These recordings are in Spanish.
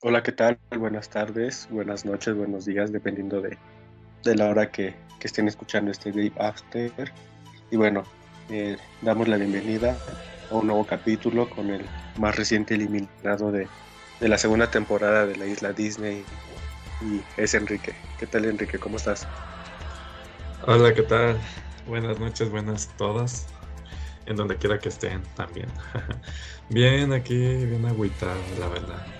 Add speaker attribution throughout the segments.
Speaker 1: Hola, ¿qué tal? Buenas tardes, buenas noches, buenos días, dependiendo de, la hora que, estén escuchando este Day After. Y bueno, eh, damos la bienvenida a un nuevo capítulo con el más reciente eliminado de, la segunda temporada de la isla Disney. Y es Enrique. ¿Qué tal, Enrique? ¿Cómo estás?
Speaker 2: Hola, ¿qué tal? Buenas noches, buenas todas. En donde quiera que estén también. bien, aquí, bien agüitado, la verdad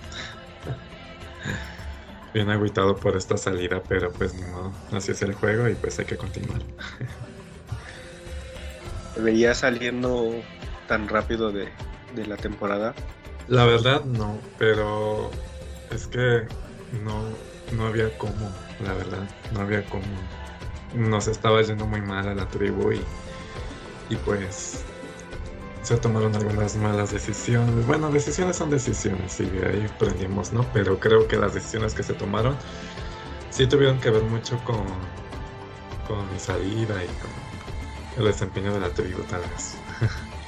Speaker 2: bien agüitado por esta salida, pero pues no, así es el juego y pues hay que continuar.
Speaker 1: ¿Veía saliendo tan rápido de, la temporada?
Speaker 2: La verdad no, pero es que no, no había cómo, la verdad, no había cómo. Nos estaba yendo muy mal a la tribu y, y pues se tomaron algunas malas decisiones. Bueno, decisiones son decisiones y de ahí aprendimos, ¿no? Pero creo que las decisiones que se tomaron sí tuvieron que ver mucho con, con mi salida y con el desempeño de la tribu, tal vez.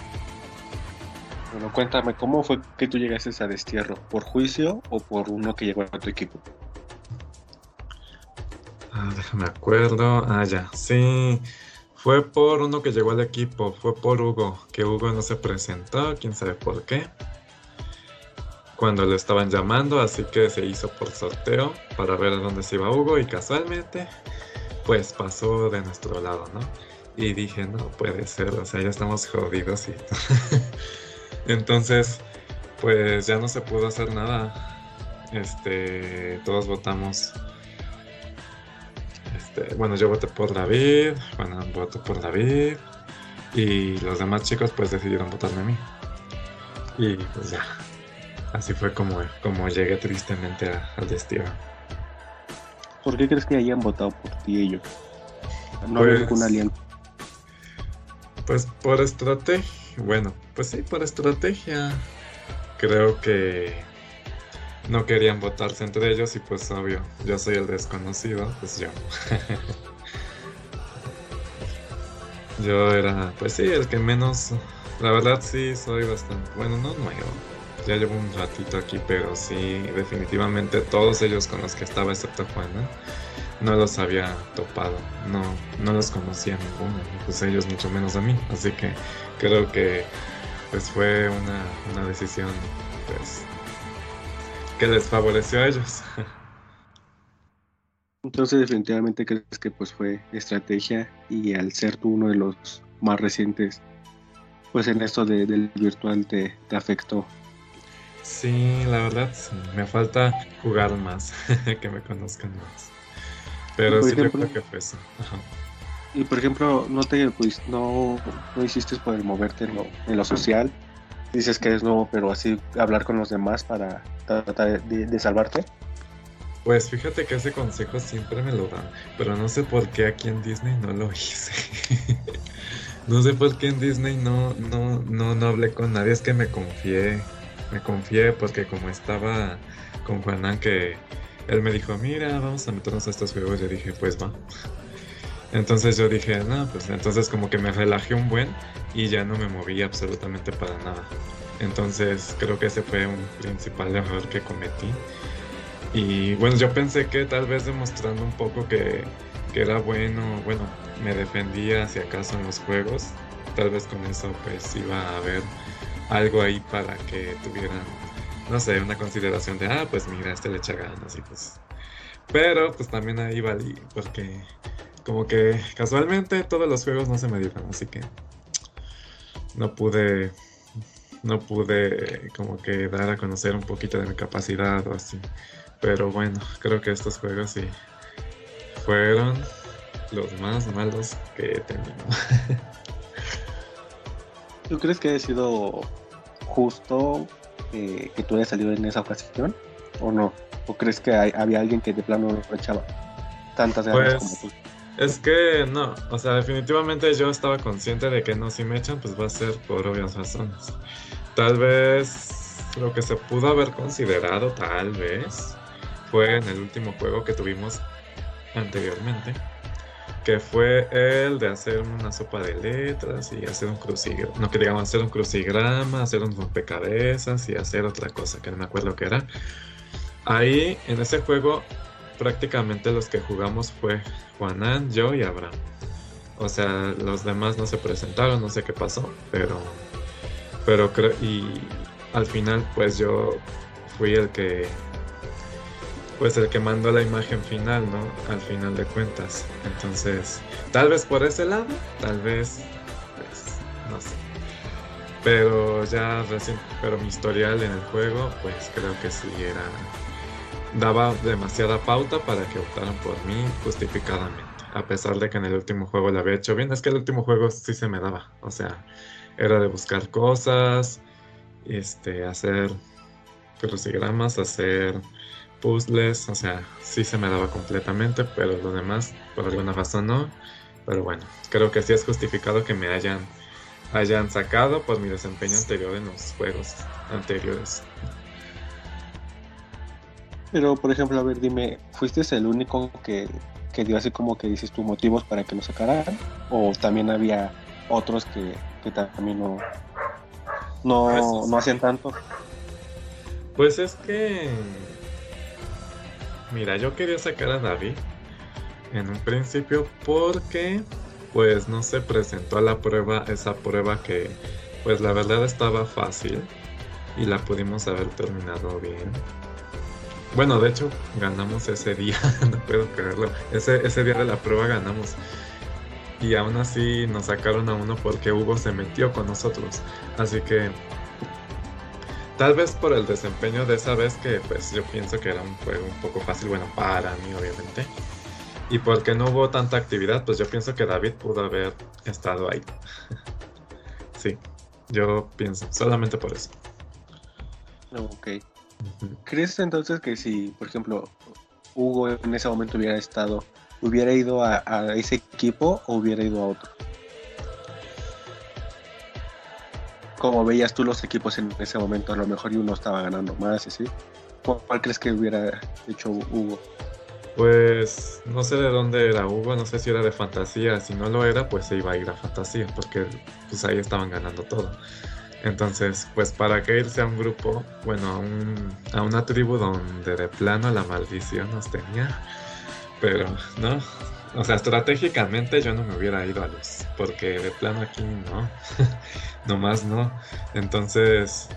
Speaker 1: Bueno, cuéntame, ¿cómo fue que tú llegaste a destierro? ¿Por juicio o por uno que llegó a tu equipo?
Speaker 2: Ah, déjame acuerdo. Ah, ya, sí. Fue por uno que llegó al equipo, fue por Hugo, que Hugo no se presentó, quién sabe por qué. Cuando lo estaban llamando, así que se hizo por sorteo para ver a dónde se iba Hugo y casualmente, pues pasó de nuestro lado, ¿no? Y dije, no puede ser, o sea, ya estamos jodidos y... Entonces, pues ya no se pudo hacer nada. Este, todos votamos este, bueno, yo voté por David, Juan votó por David y los demás chicos pues decidieron votarme a mí. Y pues ya, así fue como, como llegué tristemente al destino.
Speaker 1: ¿Por qué crees que hayan votado por ti ellos? No pues, ningún aliento.
Speaker 2: Pues por estrategia, bueno, pues sí, por estrategia. Creo que no querían votarse entre ellos y pues obvio, yo soy el desconocido, pues yo. yo era, pues sí, el que menos, la verdad sí soy bastante, bueno, no nuevo, ya llevo un ratito aquí, pero sí, definitivamente todos ellos con los que estaba, excepto Juana, no los había topado, no, no los conocía ninguno, pues ellos mucho menos a mí, así que creo que pues fue una, una decisión pues que les favoreció a ellos.
Speaker 1: Entonces definitivamente crees que pues fue estrategia y al ser tú uno de los más recientes, pues en esto del virtual te, afectó.
Speaker 2: Sí, la verdad me falta jugar más, que me conozcan más. Pero sí creo que fue eso.
Speaker 1: Y por ejemplo, no te pues, no, no hiciste poder moverte en lo, en lo social, dices que es nuevo, pero así hablar con los demás para tratar de, salvarte?
Speaker 2: Pues fíjate que ese consejo siempre me lo dan, pero no sé por qué aquí en Disney no lo hice. no sé por qué en Disney no, no, no, no hablé con nadie, es que me confié, me confié porque como estaba con Juanan que él me dijo, mira, vamos a meternos a estos juegos, yo dije, pues va. Entonces yo dije, no, pues entonces como que me relajé un buen y ya no me moví absolutamente para nada. Entonces creo que ese fue un principal error que cometí. Y bueno, yo pensé que tal vez demostrando un poco que, que era bueno, bueno, me defendía si acaso en los juegos, tal vez con eso pues iba a haber algo ahí para que tuvieran, no sé, una consideración de, ah, pues mira, este le echa ganas y pues... Pero pues también ahí valí, porque como que casualmente todos los juegos no se me dieron, así que no pude no pude como que dar a conocer un poquito de mi capacidad o así. Pero bueno, creo que estos juegos sí fueron los más malos que he tenido.
Speaker 1: ¿Tú crees que ha sido justo eh, que tú hayas salido en esa ocasión? ¿O no? ¿O crees que había alguien que de plano lo echaba tantas ganas
Speaker 2: pues, como tú? Es que no, o sea, definitivamente yo estaba consciente de que no, si me echan, pues va a ser por obvias razones. Tal vez lo que se pudo haber considerado, tal vez, fue en el último juego que tuvimos anteriormente, que fue el de hacer una sopa de letras y hacer un crucigrama, no que digamos hacer un crucigrama, hacer un rompecabezas y hacer otra cosa que no me acuerdo qué era. ahí en ese juego prácticamente los que jugamos fue Juanan, yo y Abraham. O sea, los demás no se presentaron, no sé qué pasó, pero pero creo y al final pues yo fui el que pues el que mandó la imagen final, ¿no? Al final de cuentas. Entonces, tal vez por ese lado, tal vez, pues, no sé. Pero ya recién, pero mi historial en el juego, pues creo que sí era, daba demasiada pauta para que optaran por mí justificadamente. A pesar de que en el último juego lo había hecho bien, es que el último juego sí se me daba. O sea, era de buscar cosas, este, hacer crucigramas, hacer puzzles, o sea, sí se me daba completamente, pero lo demás, por alguna razón no. Pero bueno, creo que sí es justificado que me hayan, hayan sacado por mi desempeño anterior en los juegos anteriores.
Speaker 1: Pero, por ejemplo, a ver, dime, ¿fuiste el único que, que dio así como que dices tus motivos para que lo sacaran? ¿O también había otros que, que también no, no, pues no hacían tanto?
Speaker 2: Pues es que Mira, yo quería sacar a David en un principio porque pues no se presentó a la prueba, esa prueba que pues la verdad estaba fácil y la pudimos haber terminado bien. Bueno, de hecho, ganamos ese día, no puedo creerlo. Ese, ese día de la prueba ganamos. Y aún así nos sacaron a uno porque Hugo se metió con nosotros. Así que Tal vez por el desempeño de esa vez que pues yo pienso que era un juego un poco fácil, bueno, para mí obviamente. Y porque no hubo tanta actividad, pues yo pienso que David pudo haber estado ahí. sí, yo pienso, solamente por eso.
Speaker 1: Ok. ¿Crees entonces que si, por ejemplo, Hugo en ese momento hubiera estado, hubiera ido a ese equipo o hubiera ido a otro? como veías tú los equipos en ese momento, a lo mejor y uno estaba ganando más, ¿sí? ¿Cuál crees que hubiera hecho Hugo?
Speaker 2: Pues no sé de dónde era Hugo, no sé si era de fantasía, si no lo era, pues se iba a ir a fantasía, porque pues ahí estaban ganando todo. Entonces, pues para qué irse a un grupo, bueno, a, un, a una tribu donde de plano la maldición nos tenía, pero no, o sea, estratégicamente yo no me hubiera ido a luz, porque de plano aquí no, nomás no. Entonces,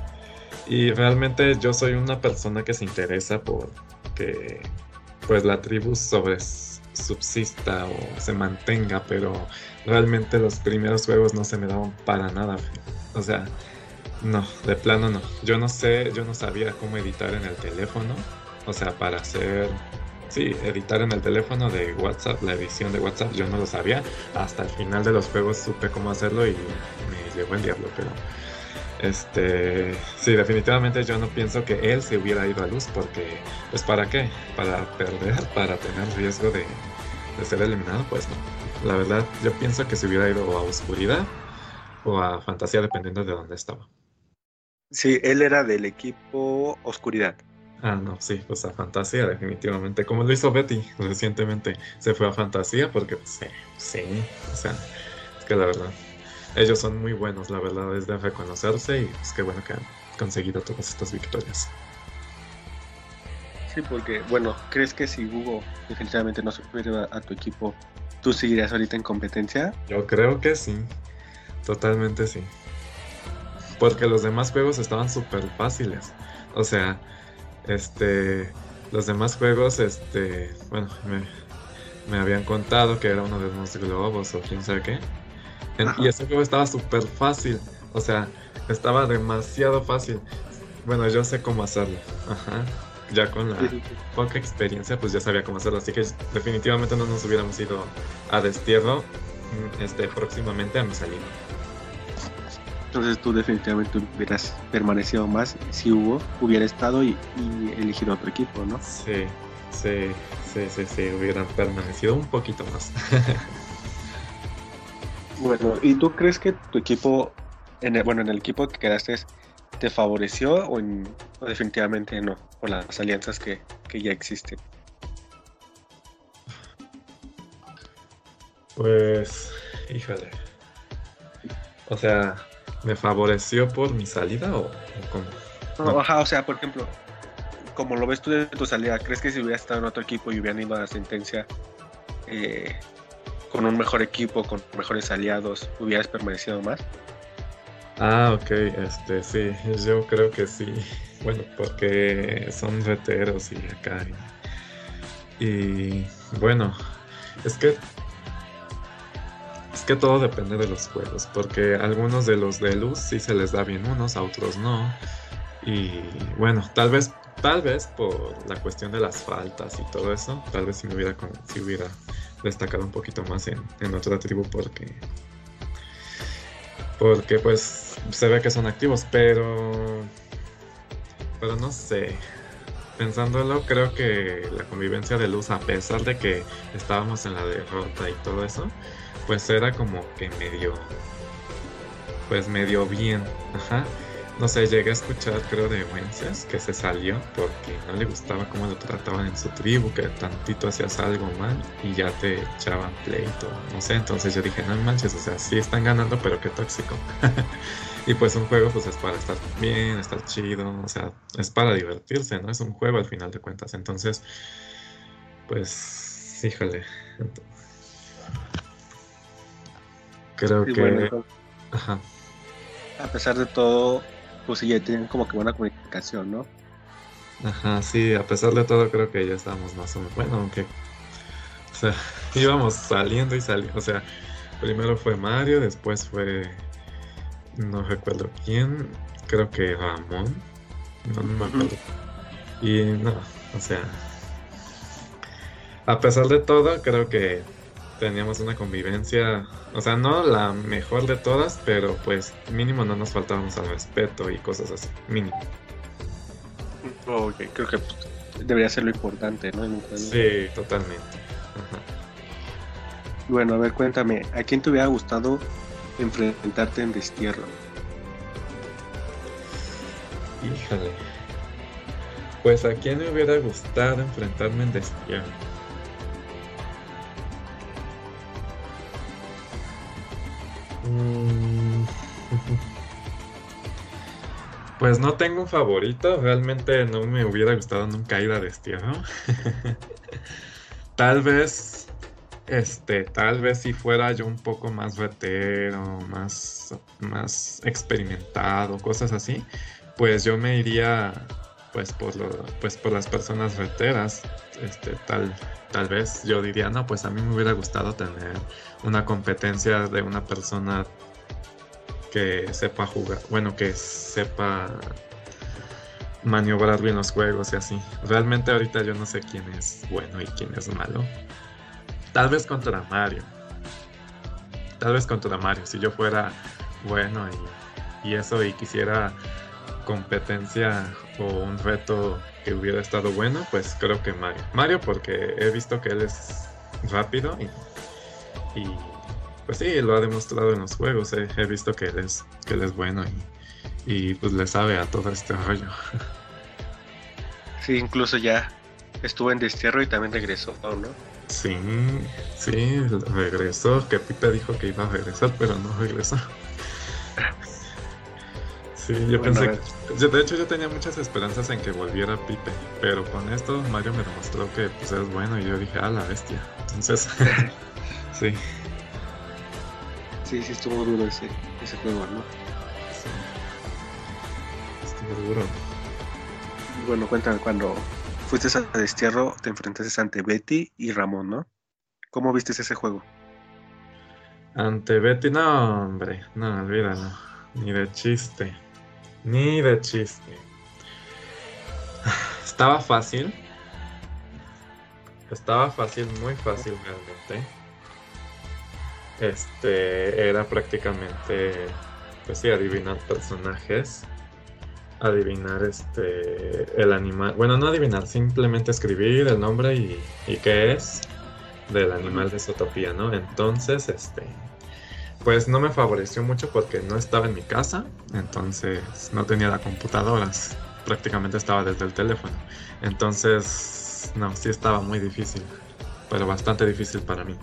Speaker 2: y realmente yo soy una persona que se interesa por que pues la tribu sobre subsista o se mantenga, pero realmente los primeros juegos no se me daban para nada. O sea, no, de plano no. Yo no sé, yo no sabía cómo editar en el teléfono, o sea, para hacer Sí, editar en el teléfono de WhatsApp, la edición de WhatsApp, yo no lo sabía. Hasta el final de los juegos supe cómo hacerlo y me llevó el diablo, pero este, sí, definitivamente yo no pienso que él se hubiera ido a luz porque, pues, ¿para qué? Para perder, para tener riesgo de, de ser eliminado, pues no. La verdad, yo pienso que se hubiera ido a oscuridad o a fantasía, dependiendo de dónde estaba.
Speaker 1: Sí, él era del equipo oscuridad.
Speaker 2: Ah, no, sí, pues a fantasía, definitivamente. Como lo hizo Betty recientemente. Se fue a fantasía porque, pues, sí, sí, o sea, es que la verdad, ellos son muy buenos, la verdad, es de reconocerse y es pues, que bueno que han conseguido todas estas victorias.
Speaker 1: Sí, porque, bueno, ¿crees que si Hugo definitivamente no se hubiera a tu equipo, tú seguirías ahorita en competencia?
Speaker 2: Yo creo que sí, totalmente sí. Porque los demás juegos estaban súper fáciles. O sea, este, los demás juegos, este, bueno, me, habían contado que era uno de los globos o quién sabe qué. y ese juego estaba súper fácil, o sea, estaba demasiado fácil. Bueno, yo sé cómo hacerlo. Ajá. Ya con la poca experiencia, pues ya sabía cómo hacerlo. Así que definitivamente no nos hubiéramos ido a destierro mm, este, próximamente a mi salida.
Speaker 1: Entonces tú definitivamente hubieras permanecido más si Hugo hubiera estado y, elegido otro equipo, ¿no?
Speaker 2: Sí, sí, sí, sí, sí, hubieran permanecido un poquito más.
Speaker 1: bueno, ¿y tú crees que tu equipo, en el, bueno, en el equipo que quedaste, te favoreció o, definitivamente no, por las alianzas que, que ya existen?
Speaker 2: Pues, híjole. O sea, ¿Me favoreció por mi salida o, cómo?
Speaker 1: No, Ajá, o sea, por ejemplo, como lo ves tú de tu salida, ¿crees que si hubieras estado en otro equipo y hubieran ido a la sentencia eh, con un mejor equipo, con mejores aliados, hubieras permanecido más?
Speaker 2: Ah, ok, este, sí, yo creo que sí. Bueno, porque son veteros y acá. y bueno, es que que todo depende de los juegos, porque algunos de los de luz sí se les da bien unos, a otros no. Y bueno, tal vez, tal vez por la cuestión de las faltas y todo eso, tal vez si me hubiera, si hubiera destacado un poquito más en, en otra tribu porque porque pues se ve que son activos, pero pero no sé. Pensándolo, creo que la convivencia de luz, a pesar de que estábamos en la derrota y todo eso, pues era como que medio, pues medio bien, ajá. No sé, llegué a escuchar, creo, de Wences que se salió porque no le gustaba cómo lo trataban en su tribu, que tantito hacías algo mal y ya te echaban pleito, no sé. Entonces yo dije, no manches, o sea, sí están ganando, pero qué tóxico. y pues un juego, pues es para estar bien, estar chido, o sea, es para divertirse, ¿no? Es un juego al final de cuentas. Entonces, pues, híjole. Creo que.
Speaker 1: Ajá. A pesar de todo, pues sí, ya tienen como que buena comunicación, ¿no?
Speaker 2: Ajá, sí, a pesar de todo, creo que ya estábamos más o menos. Bueno, aunque. O sea, íbamos saliendo y saliendo. O sea, primero fue Mario, después fue. No recuerdo quién. Creo que Ramón. No, no me acuerdo. Y no, o sea. A pesar de todo, creo que teníamos una convivencia, o sea, no la mejor de todas, pero pues mínimo no nos faltábamos al respeto y cosas así, mínimo.
Speaker 1: Ok, creo que debería ser lo importante, ¿no?
Speaker 2: Sí, totalmente.
Speaker 1: Bueno, a ver, cuéntame, ¿a quién te hubiera gustado enfrentarte en destierro?
Speaker 2: Híjole. Pues a quién me hubiera gustado enfrentarme en destierro. Pues no tengo un favorito, realmente no me hubiera gustado nunca ir a destierro. tal vez, este, tal vez si fuera yo un poco más vetero, más, más experimentado, cosas así, pues yo me iría, pues por, lo, pues por las personas veteras, este, tal, tal vez yo diría, no, pues a mí me hubiera gustado tener una competencia de una persona que sepa jugar, bueno, que sepa maniobrar bien los juegos y así. Realmente ahorita yo no sé quién es bueno y quién es malo. Tal vez contra Mario. Tal vez contra Mario. Si yo fuera bueno y, y eso y quisiera competencia o un reto que hubiera estado bueno, pues creo que Mario. Mario porque he visto que él es rápido y y pues sí, lo ha demostrado en los juegos. Eh. He visto que él es, que él es bueno y, y pues le sabe a todo este rollo.
Speaker 1: Sí, incluso ya estuvo en destierro y también regresó, ¿no?
Speaker 2: Sí, sí, regresó. Que Pipe dijo que iba a regresar, pero no regresó. Sí, yo pensé que, de hecho yo tenía muchas esperanzas en que volviera Pipe, pero con esto Mario me demostró que pues es bueno y yo dije, ah, la bestia. Entonces, Sí.
Speaker 1: Sí, sí estuvo duro ese, ese juego, ¿no? Sí.
Speaker 2: Estuvo duro.
Speaker 1: Bueno, cuéntame, cuando fuiste a destierro, te enfrentaste ante Betty y Ramón, ¿no? ¿Cómo viste ese juego?
Speaker 2: Ante Betty, no, hombre, no, olvídalo. Ni de chiste. Ni de chiste. Estaba fácil. Estaba fácil, muy fácil realmente este era prácticamente pues sí adivinar personajes adivinar este el animal bueno no adivinar simplemente escribir el nombre y, y qué es del animal de Zootopia no entonces este pues no me favoreció mucho porque no estaba en mi casa entonces no tenía la computadora prácticamente estaba desde el teléfono entonces no sí estaba muy difícil pero bastante difícil para mí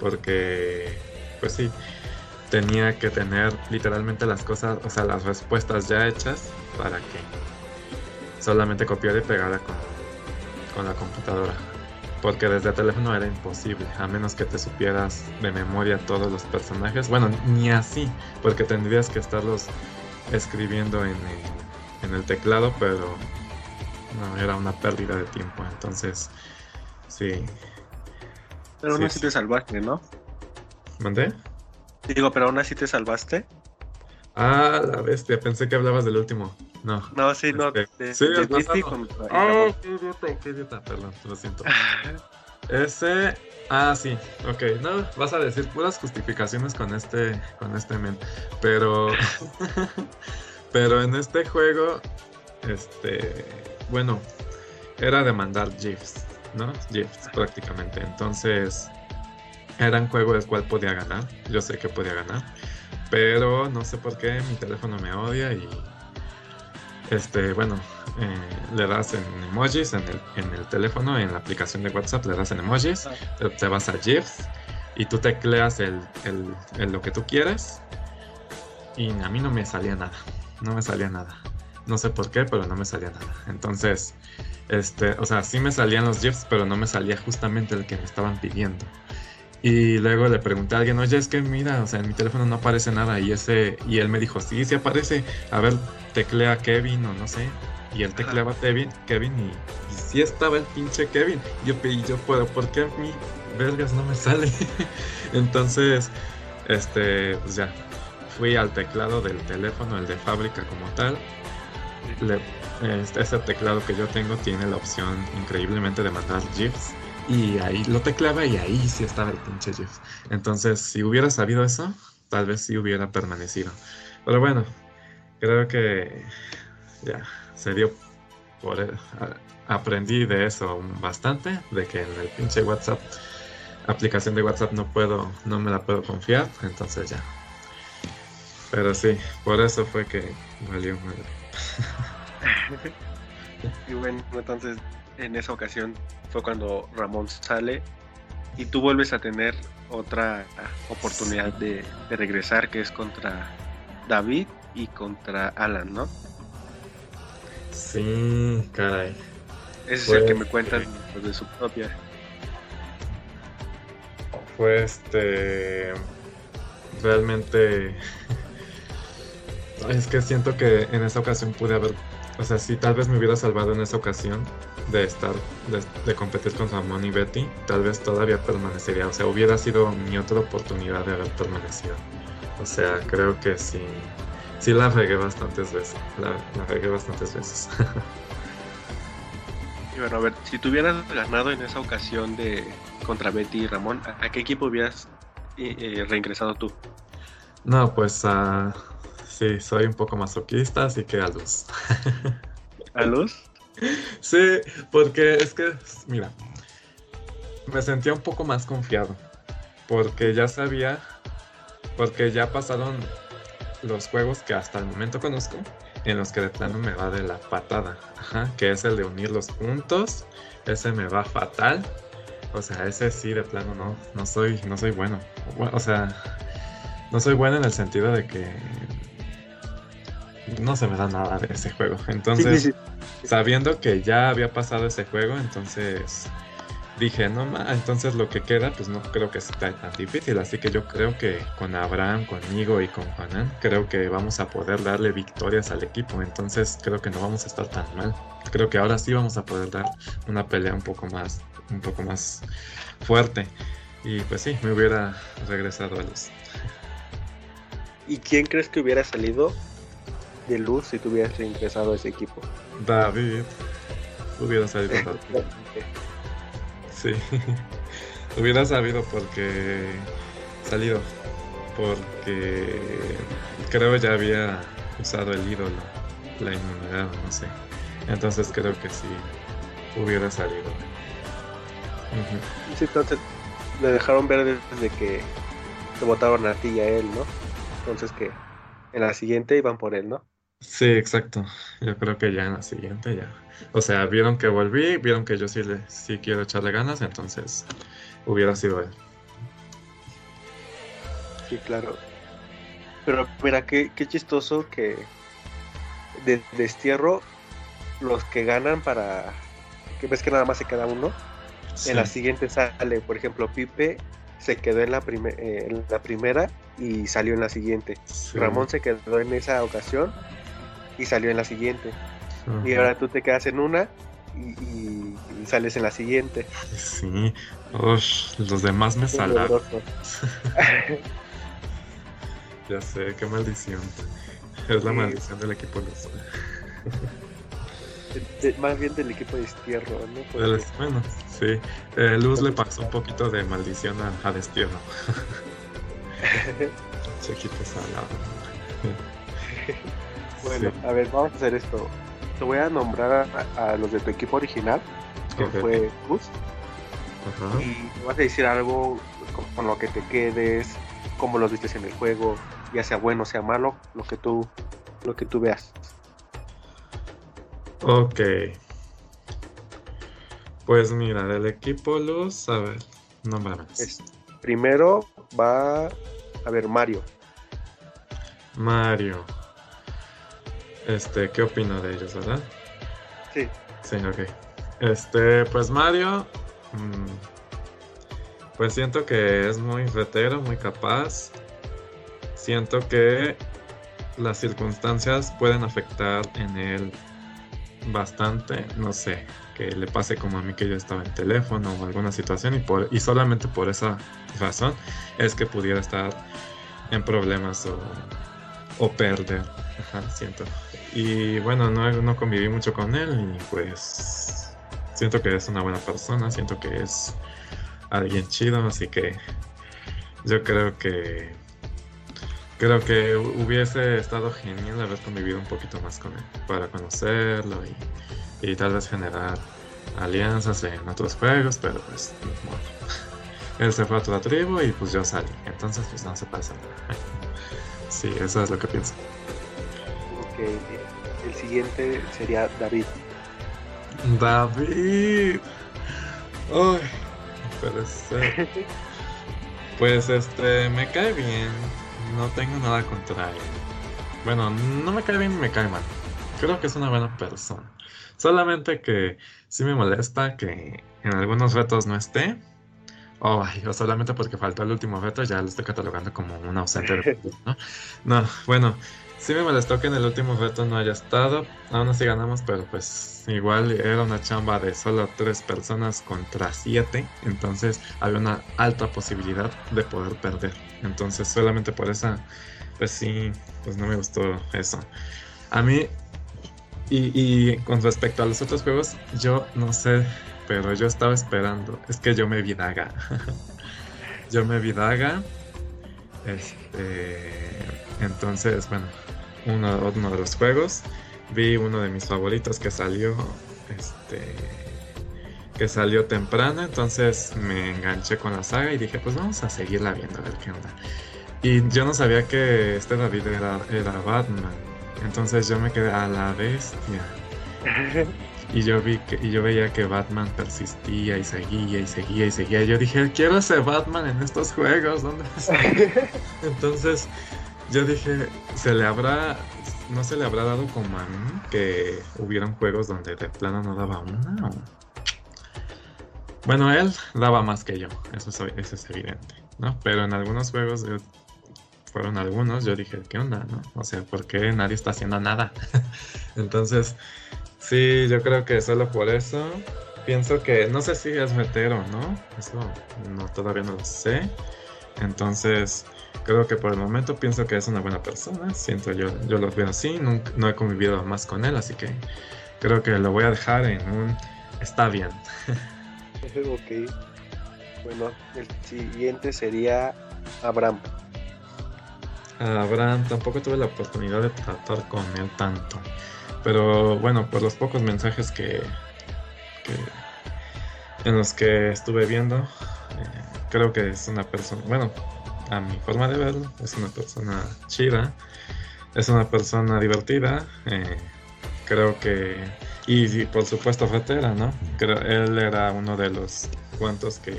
Speaker 2: porque pues sí, tenía que tener literalmente las cosas, o sea, las respuestas ya hechas para que solamente copiar y pegar con, con la computadora. Porque desde el teléfono era imposible, a menos que te supieras de memoria todos los personajes. Bueno, ni así, porque tendrías que estarlos escribiendo en el, en el teclado, pero no, era una pérdida de tiempo. Entonces, sí.
Speaker 1: Pero aún así te salvaste, ¿no?
Speaker 2: ¿Mandé?
Speaker 1: Digo, pero aún así te salvaste.
Speaker 2: Ah, la bestia, pensé que hablabas del último. No.
Speaker 1: No, sí, no.
Speaker 2: Este, sí, el Oh, qué idiota, qué idiota, perdón, lo siento. Ese. Ah, sí, ok. No, vas a decir puras justificaciones con este, con este men. Pero. pero en este juego. Este. Bueno, era de mandar GIFs, ¿no? GIFs prácticamente. Entonces. Era un juego del cual podía ganar. Yo sé que podía ganar. Pero no sé por qué mi teléfono me odia y este, bueno, eh, le das en emojis en el, en el, teléfono, en la aplicación de WhatsApp, le das en emojis, te, vas a GIFs y tú tecleas el, el, lo que tú quieres y a mí no me salía nada, no me salía nada. No sé por qué, pero no me salía nada. Entonces, este, o sea, sí me salían los GIFs, pero no me salía justamente el que me estaban pidiendo. Y luego le pregunté a alguien, oye, es que mira, o sea, en mi teléfono no aparece nada. Y ese, y él me dijo, sí, sí aparece. A ver, teclea Kevin o no sé. Y él tecleaba Kevin, Kevin y, y, sí estaba el pinche Kevin. Yo pedí, yo puedo, ¿por qué a mí, vergas, no me sale? Entonces, este, pues ya, fui al teclado del teléfono, el de fábrica como tal. Le, este, ese teclado que yo tengo tiene la opción increíblemente de mandar GIFs y ahí lo teclaba y ahí sí estaba el pinche GIF. Entonces, si hubiera sabido eso, tal vez sí hubiera permanecido. Pero bueno, creo que ya se dio por e, aprendí de eso bastante, de que en el pinche WhatsApp, aplicación de WhatsApp no puedo, no me la puedo confiar, entonces ya. Pero sí, por eso fue que valió mal.
Speaker 1: y bueno, entonces en esa ocasión fue cuando Ramón sale y tú vuelves a tener otra oportunidad de, regresar que es contra David y contra Alan, ¿no?
Speaker 2: Sí, caray.
Speaker 1: Ese es el que me cuentan de su propia.
Speaker 2: Fue este. Realmente. es que siento que en esa ocasión pude haber o sea, si tal vez me hubiera salvado en esa ocasión de estar, de, competir con Ramón y Betty, tal vez todavía permanecería. O sea, hubiera sido mi otra oportunidad de haber permanecido. O sea, creo que sí, sí la regué bastantes veces. La, la regué bastantes veces.
Speaker 1: y bueno, a ver, si tú hubieras ganado en esa ocasión de contra Betty y Ramón, ¿a, qué equipo hubieras eh, eh, reingresado tú?
Speaker 2: No, pues a. Sí, soy un poco masoquista, así que a luz.
Speaker 1: ¿A luz?
Speaker 2: Sí, porque es que, mira, me sentía un poco más confiado. Porque ya sabía, porque ya pasaron los juegos que hasta el momento conozco, en los que de plano me va de la patada. Ajá, que es el de unir los puntos. Ese me va fatal. O sea, ese sí de plano no, no soy, no soy bueno. O sea, no soy bueno en el sentido de que no se me da nada de ese juego. Entonces, sabiendo que ya había pasado ese juego, entonces dije, no, ma, entonces lo que queda, pues no creo que sea tan difícil. Así que yo creo que con Abraham, conmigo y con Juanan, creo que vamos a poder darle victorias al equipo. Entonces, creo que no vamos a estar tan mal. Creo que ahora sí vamos a poder dar una pelea un poco más, un poco más fuerte. Y pues sí, me hubiera regresado a los.
Speaker 1: ¿Y quién crees que hubiera salido de luz si tuvieras ingresado a ese equipo?
Speaker 2: David. Hubiera salido Sí. Hubiera sabido porque. Salido. Porque. Creo ya había usado el ídolo. La inmunidad, no sé. Entonces creo que sí. Hubiera salido.
Speaker 1: Sí, entonces le dejaron ver desde que te votaron a ti y a él, ¿no? Entonces que en la siguiente iban por él, ¿no?
Speaker 2: Sí, exacto. Yo creo que ya en la siguiente ya. O sea, vieron que volví, vieron que yo sí, le, sí quiero echarle ganas, entonces hubiera sido él.
Speaker 1: Sí, claro. Pero mira, qué, qué chistoso que de destierro los que ganan para que ves que nada más se queda uno. En la siguiente sale, por ejemplo, Pipe se quedó en la, eh, en la primera y salió en la siguiente. Ramón se quedó en esa ocasión y salió en la siguiente. Y ahora tú te quedas en una y, sales en la siguiente.
Speaker 2: Sí, los demás me salaron. ya sé, qué maldición. Es la maldición del equipo Luz.
Speaker 1: más bien del equipo de Destierro, ¿no?
Speaker 2: Bueno, sí. Eh, Luz le pasó un poquito de maldición a, a Destierro. Chiquito salado.
Speaker 1: Bueno, a ver, vamos a hacer esto. Te voy a nombrar a, los de tu equipo original, que fue Luz. Y vas a decir algo con, lo que te quedes, cómo los viste en el juego, ya sea bueno o sea malo, lo que tú, lo que tú veas.
Speaker 2: Ok. Pues mira, del equipo Luz, a ver, nómbranos.
Speaker 1: primero va a ver Mario.
Speaker 2: Mario. Este, ¿qué opino de ellos, verdad?
Speaker 1: Sí.
Speaker 2: Sí, ok. Este, pues Mario. Mm, pues siento que es muy retero, muy capaz. Siento que las circunstancias pueden afectar en él bastante. No sé, que le pase como a mí que yo estaba en teléfono o alguna situación y, por, y solamente por esa razón es que pudiera estar en problemas o, o perder. Ajá, siento. Y bueno, no, no conviví mucho con él y pues siento que es una buena persona, siento que es alguien chido, así que yo creo que creo que hubiese estado genial haber convivido un poquito más con él para conocerlo y, y tal vez generar alianzas en otros juegos, pero pues él se fue a otra tribu y pues yo salí, entonces pues no se pasa nada. Sí, eso es lo que pienso.
Speaker 1: Ok, el siguiente sería David.
Speaker 2: David. Ay, puede ser. Pues este, me cae bien. No tengo nada contra él. Bueno, no me cae bien ni me cae mal. Creo que es una buena persona. Solamente que sí me molesta que en algunos retos no esté. Oh, o solamente porque faltó el último reto, ya lo estoy catalogando como un ausente de ¿no? No, bueno, sí me molestó que en el último reto no haya estado. Aún así ganamos, pero pues igual era una chamba de solo tres personas contra siete. Entonces había una alta posibilidad de poder perder. Entonces solamente por esa, pues sí, pues no me gustó eso. A mí, y, y con respecto a los otros juegos, yo no sé pero yo estaba esperando. Es que yo me vi Daga. yo me vi Daga. Este, entonces, bueno, uno, uno, de los juegos. Vi uno de mis favoritos que salió. Este. Que salió temprano. Entonces me enganché con la saga y dije, pues vamos a seguirla viendo a ver qué onda. Y yo no sabía que este David era, era Batman. Entonces yo me quedé a la bestia. Y yo vi que, y yo veía que Batman persistía y seguía y seguía y seguía. Y yo dije, quiero ese Batman en estos juegos, ¿dónde está? Entonces, yo dije, ¿se le habrá, no se le habrá dado como a mí que hubieran juegos donde de plano no daba una? Bueno, él daba más que yo, eso es, eso es evidente, ¿no? Pero en algunos juegos, fueron algunos, yo dije, ¿qué onda, no? O sea, ¿por qué nadie está haciendo nada? Entonces, Sí, yo creo que solo por eso. Pienso que no sé si es metero, ¿no? Eso no, todavía no lo sé. Entonces, creo que por el momento pienso que es una buena persona. Siento yo, yo lo veo así. no he convivido más con él, así que creo que lo voy a dejar en un está bien.
Speaker 1: ok. Bueno, el siguiente sería Abraham.
Speaker 2: Abraham, tampoco tuve la oportunidad de tratar con él tanto. Pero bueno, por los pocos mensajes que, en los que estuve viendo, eh, creo que es una persona, bueno, a mi forma de verlo, es una persona chida, es una persona divertida, eh, creo que, y, por supuesto fetera, ¿no? Creo, él era uno de los cuantos que,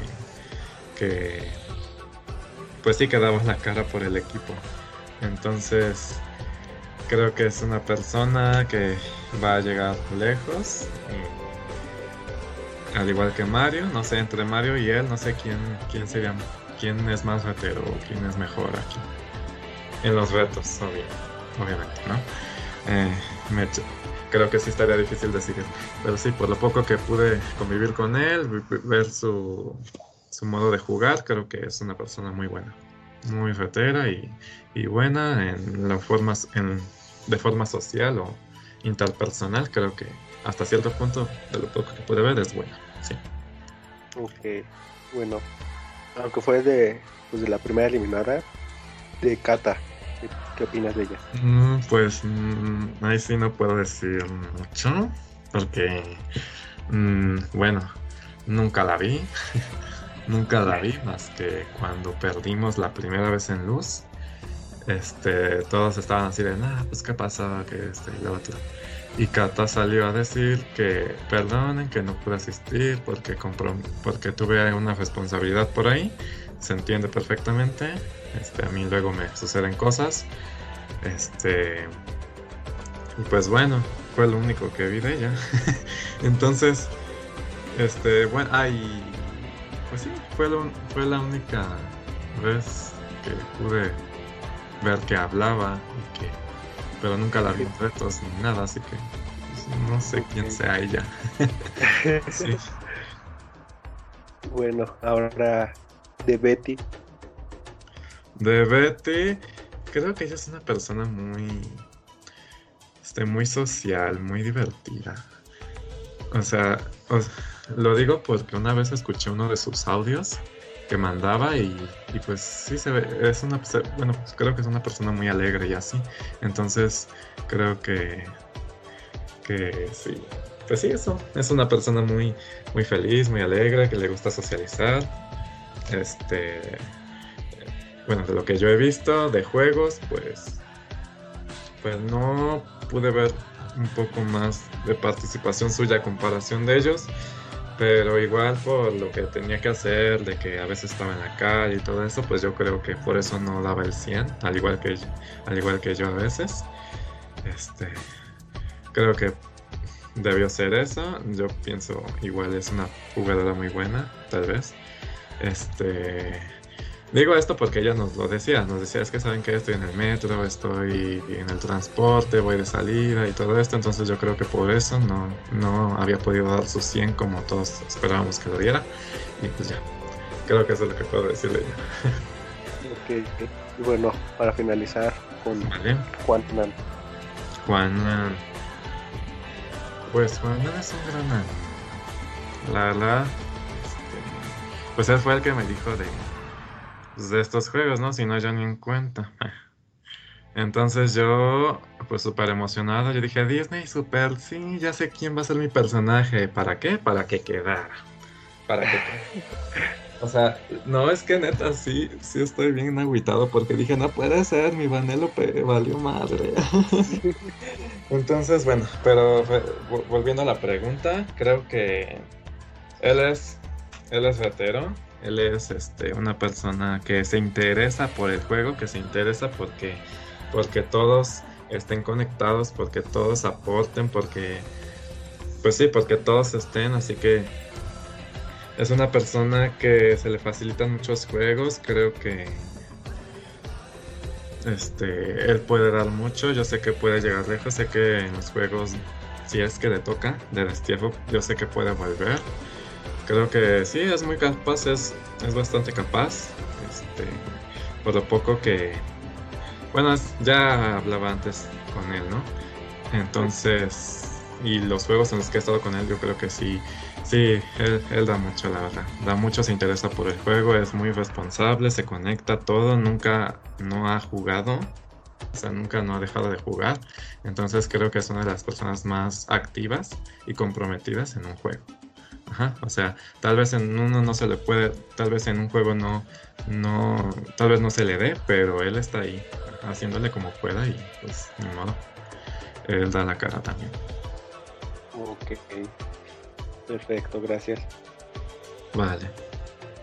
Speaker 2: que, pues sí que daba la cara por el equipo. Entonces, creo que es una persona que va a llegar lejos. al igual que Mario, no sé, entre Mario y él, no sé quién, quién sería, quién es más retero o quién es mejor aquí. En los retos, obviamente, ¿no? Eh, creo que sí estaría difícil decir Pero sí, por lo poco que pude convivir con él, ver su, su modo de jugar, creo que es una persona muy buena. Muy retera y, y buena en la formas, en, de forma social o interpersonal. Creo que hasta cierto punto, de lo poco que pude ver, es buena. Sí.
Speaker 1: Ok, bueno. Aunque fue de, pues de la primera eliminada, de Kata. ¿Qué opinas de ella?
Speaker 2: Mm, pues mm, ahí sí no puedo decir mucho, porque, mm, bueno, nunca la vi, nunca la vi más que cuando perdimos la primera vez en luz. Este, todos estaban así de, nada, pues qué pasaba, que este y lo otro. Y Kata salió a decir que perdonen, que no pude asistir porque, porque tuve una responsabilidad por ahí. Se entiende perfectamente. Este, a mí luego me suceden cosas. Este. Y pues bueno, fue lo único que vi de ella. Entonces, este, bueno, ay, pues sí, fue, fue la única vez que pude ver que hablaba y que, pero nunca la vi en retos ni nada, así que pues, no sé quién sea ella.
Speaker 1: sí. Bueno, ahora de Betty,
Speaker 2: de Betty, creo que ella es una persona muy. Este, muy social, muy divertida. O sea, lo digo porque una vez escuché uno de sus audios que mandaba y, pues sí se ve, es una, bueno, pues creo que es una persona muy alegre y así. Entonces creo que, que sí, pues sí, eso, es una persona muy, muy feliz, muy alegre, que le gusta socializar. Este, bueno, de lo que yo he visto de juegos, pues, pues no pude ver un poco más de participación suya a comparación de ellos, pero igual por lo que tenía que hacer, de que a veces estaba en la calle y todo eso, pues yo creo que por eso no daba el 100, al igual que, al igual que yo a veces. Este, creo que debió ser eso. Yo pienso igual es una jugadora muy buena, tal vez. Este, Digo esto porque ella nos lo decía, nos decía, es que saben que estoy en el metro, estoy en el transporte, voy de salida y todo esto, entonces yo creo que por eso no, no había podido dar su 100 como todos esperábamos que lo diera. Y pues ya, creo que eso es lo que puedo decirle
Speaker 1: ella. Ok, y bueno, para finalizar con Juan Nan.
Speaker 2: Juan Pues Juan Nan es un gran La verdad, este, pues él fue el que me dijo de de estos juegos, ¿no? Si no, yo ni en cuenta. Entonces yo, pues súper emocionado, yo dije, Disney, super, sí, ya sé quién va a ser mi personaje. ¿Para qué? Para que quedara. Para que O sea, no, es que neta, sí, sí estoy bien agüitado porque dije, no puede ser, mi Vanélope valió madre. Entonces, bueno, pero volviendo a la pregunta, creo que él es, él es ratero, él es este, una persona que se interesa por el juego, que se interesa porque, porque todos estén conectados, porque todos aporten, porque, pues sí, porque todos estén, así que es una persona que se le facilitan muchos juegos, creo que este, él puede dar mucho, yo sé que puede llegar lejos, sé que en los juegos, si es que le toca de destierro, yo sé que puede volver creo que sí, es muy capaz, es, es bastante capaz. Este, por lo poco que. Bueno, ya hablaba antes con él, ¿no? Entonces. Y los juegos en los que he estado con él, yo creo que sí. Sí, él, él da mucho, la verdad. Da mucho, se interesa por el juego, es muy responsable, se conecta todo, nunca no ha jugado. O sea, nunca no ha dejado de jugar. Entonces creo que es una de las personas más activas y comprometidas en un juego. Ajá, o sea, tal vez en uno no se le puede, tal vez en un juego no, no, tal vez no se le dé, pero él está ahí haciéndole como pueda y pues ni modo. Él da la cara también.
Speaker 1: Ok, perfecto, gracias.
Speaker 2: Vale.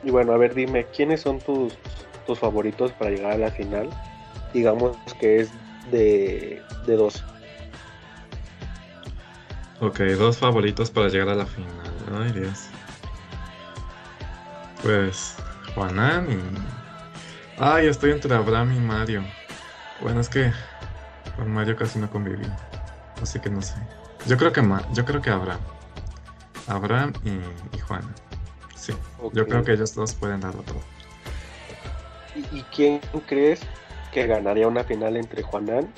Speaker 1: Y bueno, a ver, dime, ¿quiénes son tus, tus favoritos para llegar a la final? Digamos que es de, de dos.
Speaker 2: Ok, dos favoritos para llegar a la final. Ay, Dios. Pues, Juanan y. Ay, estoy entre Abraham y Mario. Bueno, es que con Mario casi no conviví. Así que no sé. Yo creo que yo creo que Abraham. Abraham y, y Juana. Sí. Yo creo que ellos dos pueden darlo todo.
Speaker 1: ¿Y, quién crees que ganaría una final entre Juanan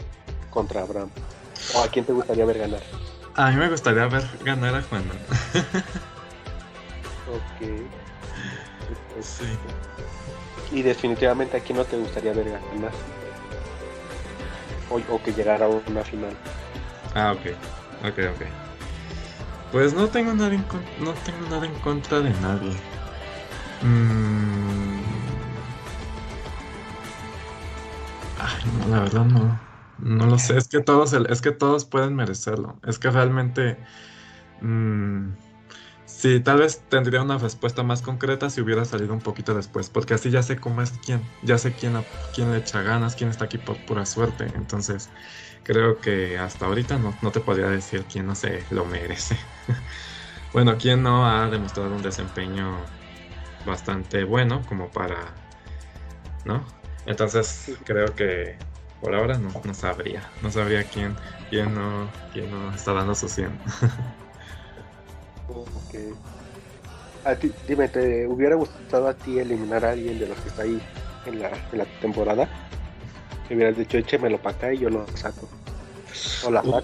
Speaker 1: contra Abraham? ¿O a quién te gustaría ver ganar?
Speaker 2: A mí me gustaría ver ganar a Juanan.
Speaker 1: ok. Sí. Y definitivamente a quién no te gustaría ver ganar. O, o que llegara a una final.
Speaker 2: Ah, ok. Ok, ok. Pues no tengo nada en, no tengo nada en contra de nadie. Mm. Ay, no, la verdad no. No lo sé. Es que todos, es que todos pueden merecerlo. Es que realmente. Mmm, sí, tal vez tendría una respuesta más concreta si hubiera salido un poquito después. Porque así ya sé cómo es quién. Ya sé quién, quién le echa ganas, quién está aquí por pura suerte. Entonces creo que hasta ahorita no, te podría decir quién no se lo merece. bueno, quién no ha demostrado un desempeño bastante bueno como para, ¿no? Entonces creo que por ahora no, no sabría, no sabría quién, quién no, quién no está dando su 100.
Speaker 1: A ti, dime, ¿te hubiera gustado a ti eliminar a alguien de los que está ahí en la, en la temporada? que hubieras dicho, échemelo para acá y yo lo saco. O la saco.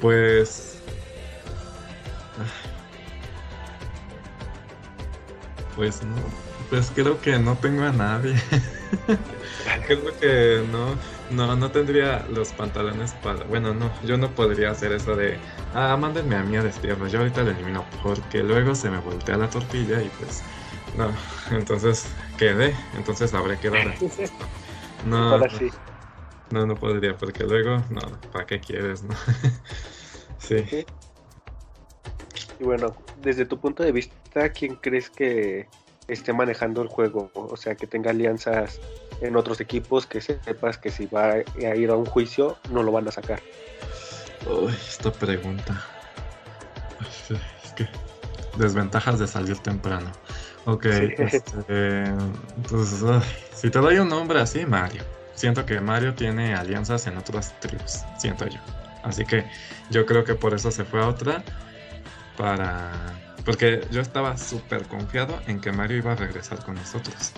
Speaker 2: Pues. Pues no. Pues creo que no tengo a nadie. creo que no, no, no tendría los pantalones para. Bueno, no, yo no podría hacer eso de. Ah, mándenme a mí a destierro. Yo ahorita lo elimino. Porque luego se me voltea la tortilla y pues. No. Entonces quedé. Entonces habré que dar. No, no, no podría, porque luego, no, ¿para qué quieres? No? sí.
Speaker 1: Y bueno, desde tu punto de vista, ¿quién crees que esté manejando el juego? O sea, que tenga alianzas en otros equipos, que sepas que si va a ir a un juicio, no lo van a sacar.
Speaker 2: Uy, esta pregunta. Es que desventajas de salir temprano. Ok, este, pues, si te doy un nombre así, Mario. Siento que Mario tiene alianzas en otras tribus, siento yo. Así que yo creo que por eso se fue a otra. Para. Porque yo estaba súper confiado en que Mario iba a regresar con nosotros.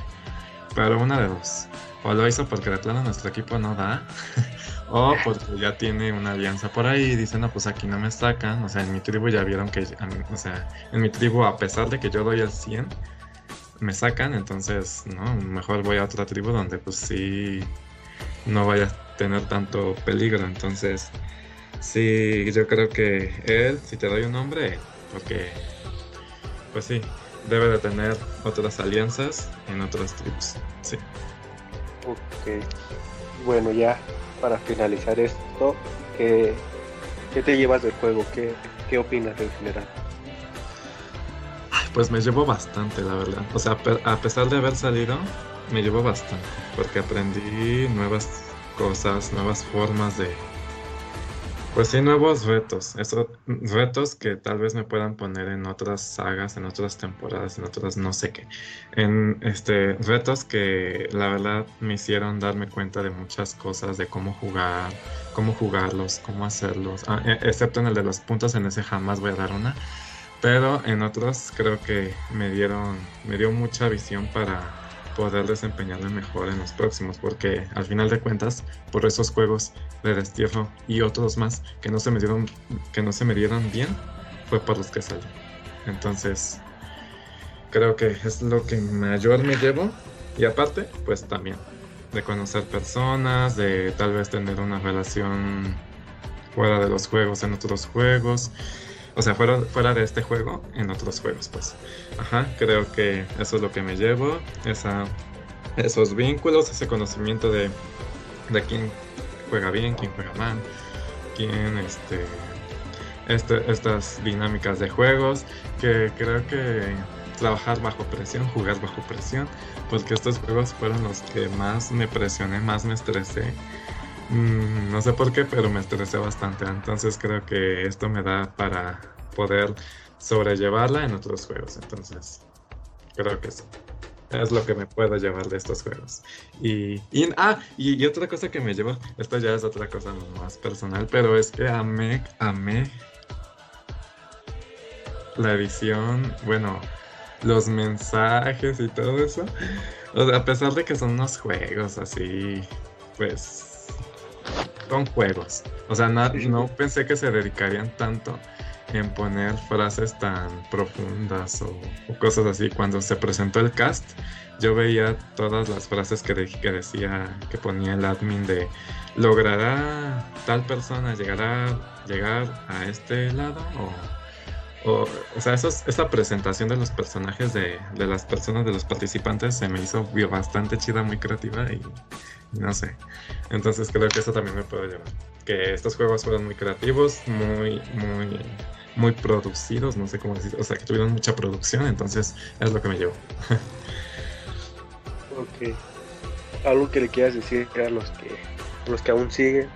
Speaker 2: Pero una de dos. O lo hizo porque de plano nuestro equipo no da. o porque ya tiene una alianza por ahí dice, no, pues aquí no me sacan. O sea, en mi tribu ya vieron que. O sea, en mi tribu, a pesar de que yo doy el 100 me sacan, entonces, no, mejor voy a otra tribu donde pues sí no vaya a tener tanto peligro. Entonces, sí, yo creo que él, si te doy un nombre, porque, pues sí, debe de tener otras alianzas en otras tribus. Sí.
Speaker 1: Ok. Bueno, ya para finalizar esto, ¿qué, qué te llevas del juego? ¿Qué, qué opinas en general?
Speaker 2: Pues me llevó bastante, la verdad. O sea, a pesar de haber salido, me llevó bastante. Porque aprendí nuevas cosas, nuevas formas de... Pues sí, nuevos retos. Esos retos que tal vez me puedan poner en otras sagas, en otras temporadas, en otras no sé qué. En este retos que la verdad me hicieron darme cuenta de muchas cosas, de cómo jugar, cómo jugarlos, cómo hacerlos. Ah, e, excepto en el de los puntos, en ese jamás voy a dar una pero en otros creo que me dieron, me dio mucha visión para poder desempeñarme mejor en los próximos, porque al final de cuentas, por esos juegos de destierro y otros más que no se me dieron, que no se me dieron bien, fue por los que salí. Entonces, creo que es lo que mayor me llevo. Y aparte, pues también de conocer personas, de tal vez tener una relación fuera de los juegos en otros juegos o sea, fuera, fuera de este juego, en otros juegos, pues. Ajá, creo que eso es lo que me llevo, esos vínculos, ese conocimiento de, de quién juega bien, quién juega mal, quién, este, este, estas dinámicas de juegos, que creo que trabajar bajo presión, jugar bajo presión, porque estos juegos fueron los que más me presioné, más me estresé Mm, no sé por qué, pero me estresé bastante. Entonces creo que esto me da para poder sobrellevarla en otros juegos. Entonces, creo que eso es lo que me puedo llevar de estos juegos. Y, ah, y, otra cosa que me llevo, esto ya es otra cosa más personal, pero es que amé, amé la edición, bueno, los mensajes y todo eso. a pesar de que son unos juegos así, pues son juegos. O sea, no pensé que se dedicarían tanto en poner frases tan profundas o, cosas así. Cuando se presentó el cast, yo veía todas las frases que, que decía, que ponía el admin de logrará tal persona llegará llegar a este lado o, o, o sea, eso, esa presentación de los personajes de, de, las personas, de los participantes, se me hizo bastante chida, muy creativa y no sé. Entonces creo que eso también me puede llevar. Que estos juegos fueron muy creativos, muy, muy muy producidos, no sé cómo decir, o sea, que tuvieron mucha producción, entonces es lo que me llevo.
Speaker 1: ok. ¿Algo que le quieras decir a los que, los que aún siguen?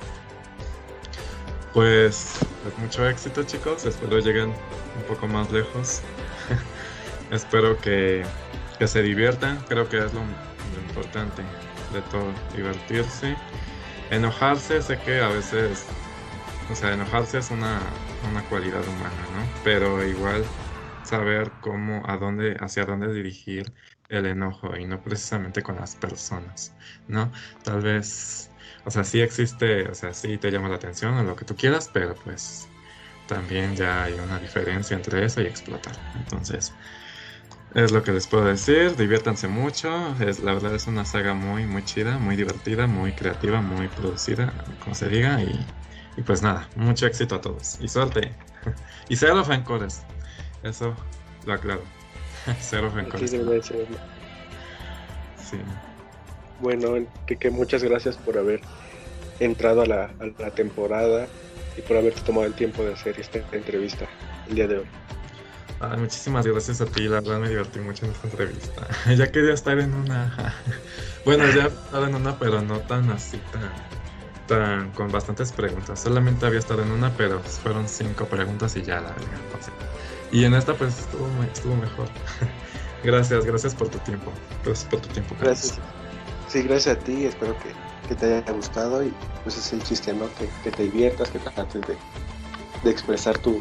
Speaker 2: Pues, pues, mucho éxito chicos, espero lleguen un poco más lejos. espero que, que, se diviertan, creo que es lo, lo importante de todo, divertirse. Enojarse, sé que a veces o sea, enojarse es una, cualidad humana, ¿no? Pero igual saber cómo, a dónde, hacia dónde dirigir el enojo y no precisamente con las personas, ¿no? Tal vez, o sea, sí existe, o sea, sí te llama la atención o lo que tú quieras, pero pues también ya hay una diferencia entre eso y explotar. Entonces, es lo que les puedo decir, diviértanse mucho, es, la verdad es una saga muy, muy chida, muy divertida, muy creativa, muy producida, como se diga, y y pues nada, mucho éxito a todos. Y suerte. y cero rencores. Eso lo aclaro. cero rencores.
Speaker 1: Sí. Bueno, Enrique, muchas gracias por haber entrado a la, temporada y por haberte tomado el tiempo de hacer esta entrevista el día de hoy.
Speaker 2: muchísimas gracias a ti, la verdad me divertí mucho en esta entrevista. ya quería estar en una. bueno, ya he estado en una, pero no tan así, tan con bastantes preguntas. Solamente había estado en una, pero fueron cinco preguntas y ya la verdad. Y en esta pues estuvo, estuvo mejor. gracias, gracias por tu tiempo. Gracias por tu tiempo.
Speaker 1: Gracias. Sí, gracias a ti. Espero que, te haya gustado y pues es el chiste, ¿no? Que, te diviertas, que trates de, de expresar tu,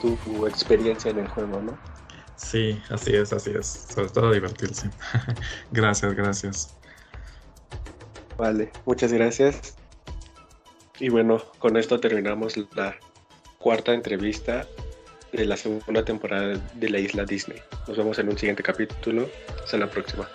Speaker 1: tu, experiencia en el juego, ¿no?
Speaker 2: Sí, así es, así es. Sobre todo divertirse. gracias, gracias.
Speaker 1: Vale, muchas gracias. Y bueno, con esto terminamos la cuarta entrevista de la segunda temporada de la isla Disney. Nos vemos en un siguiente capítulo. Hasta la próxima.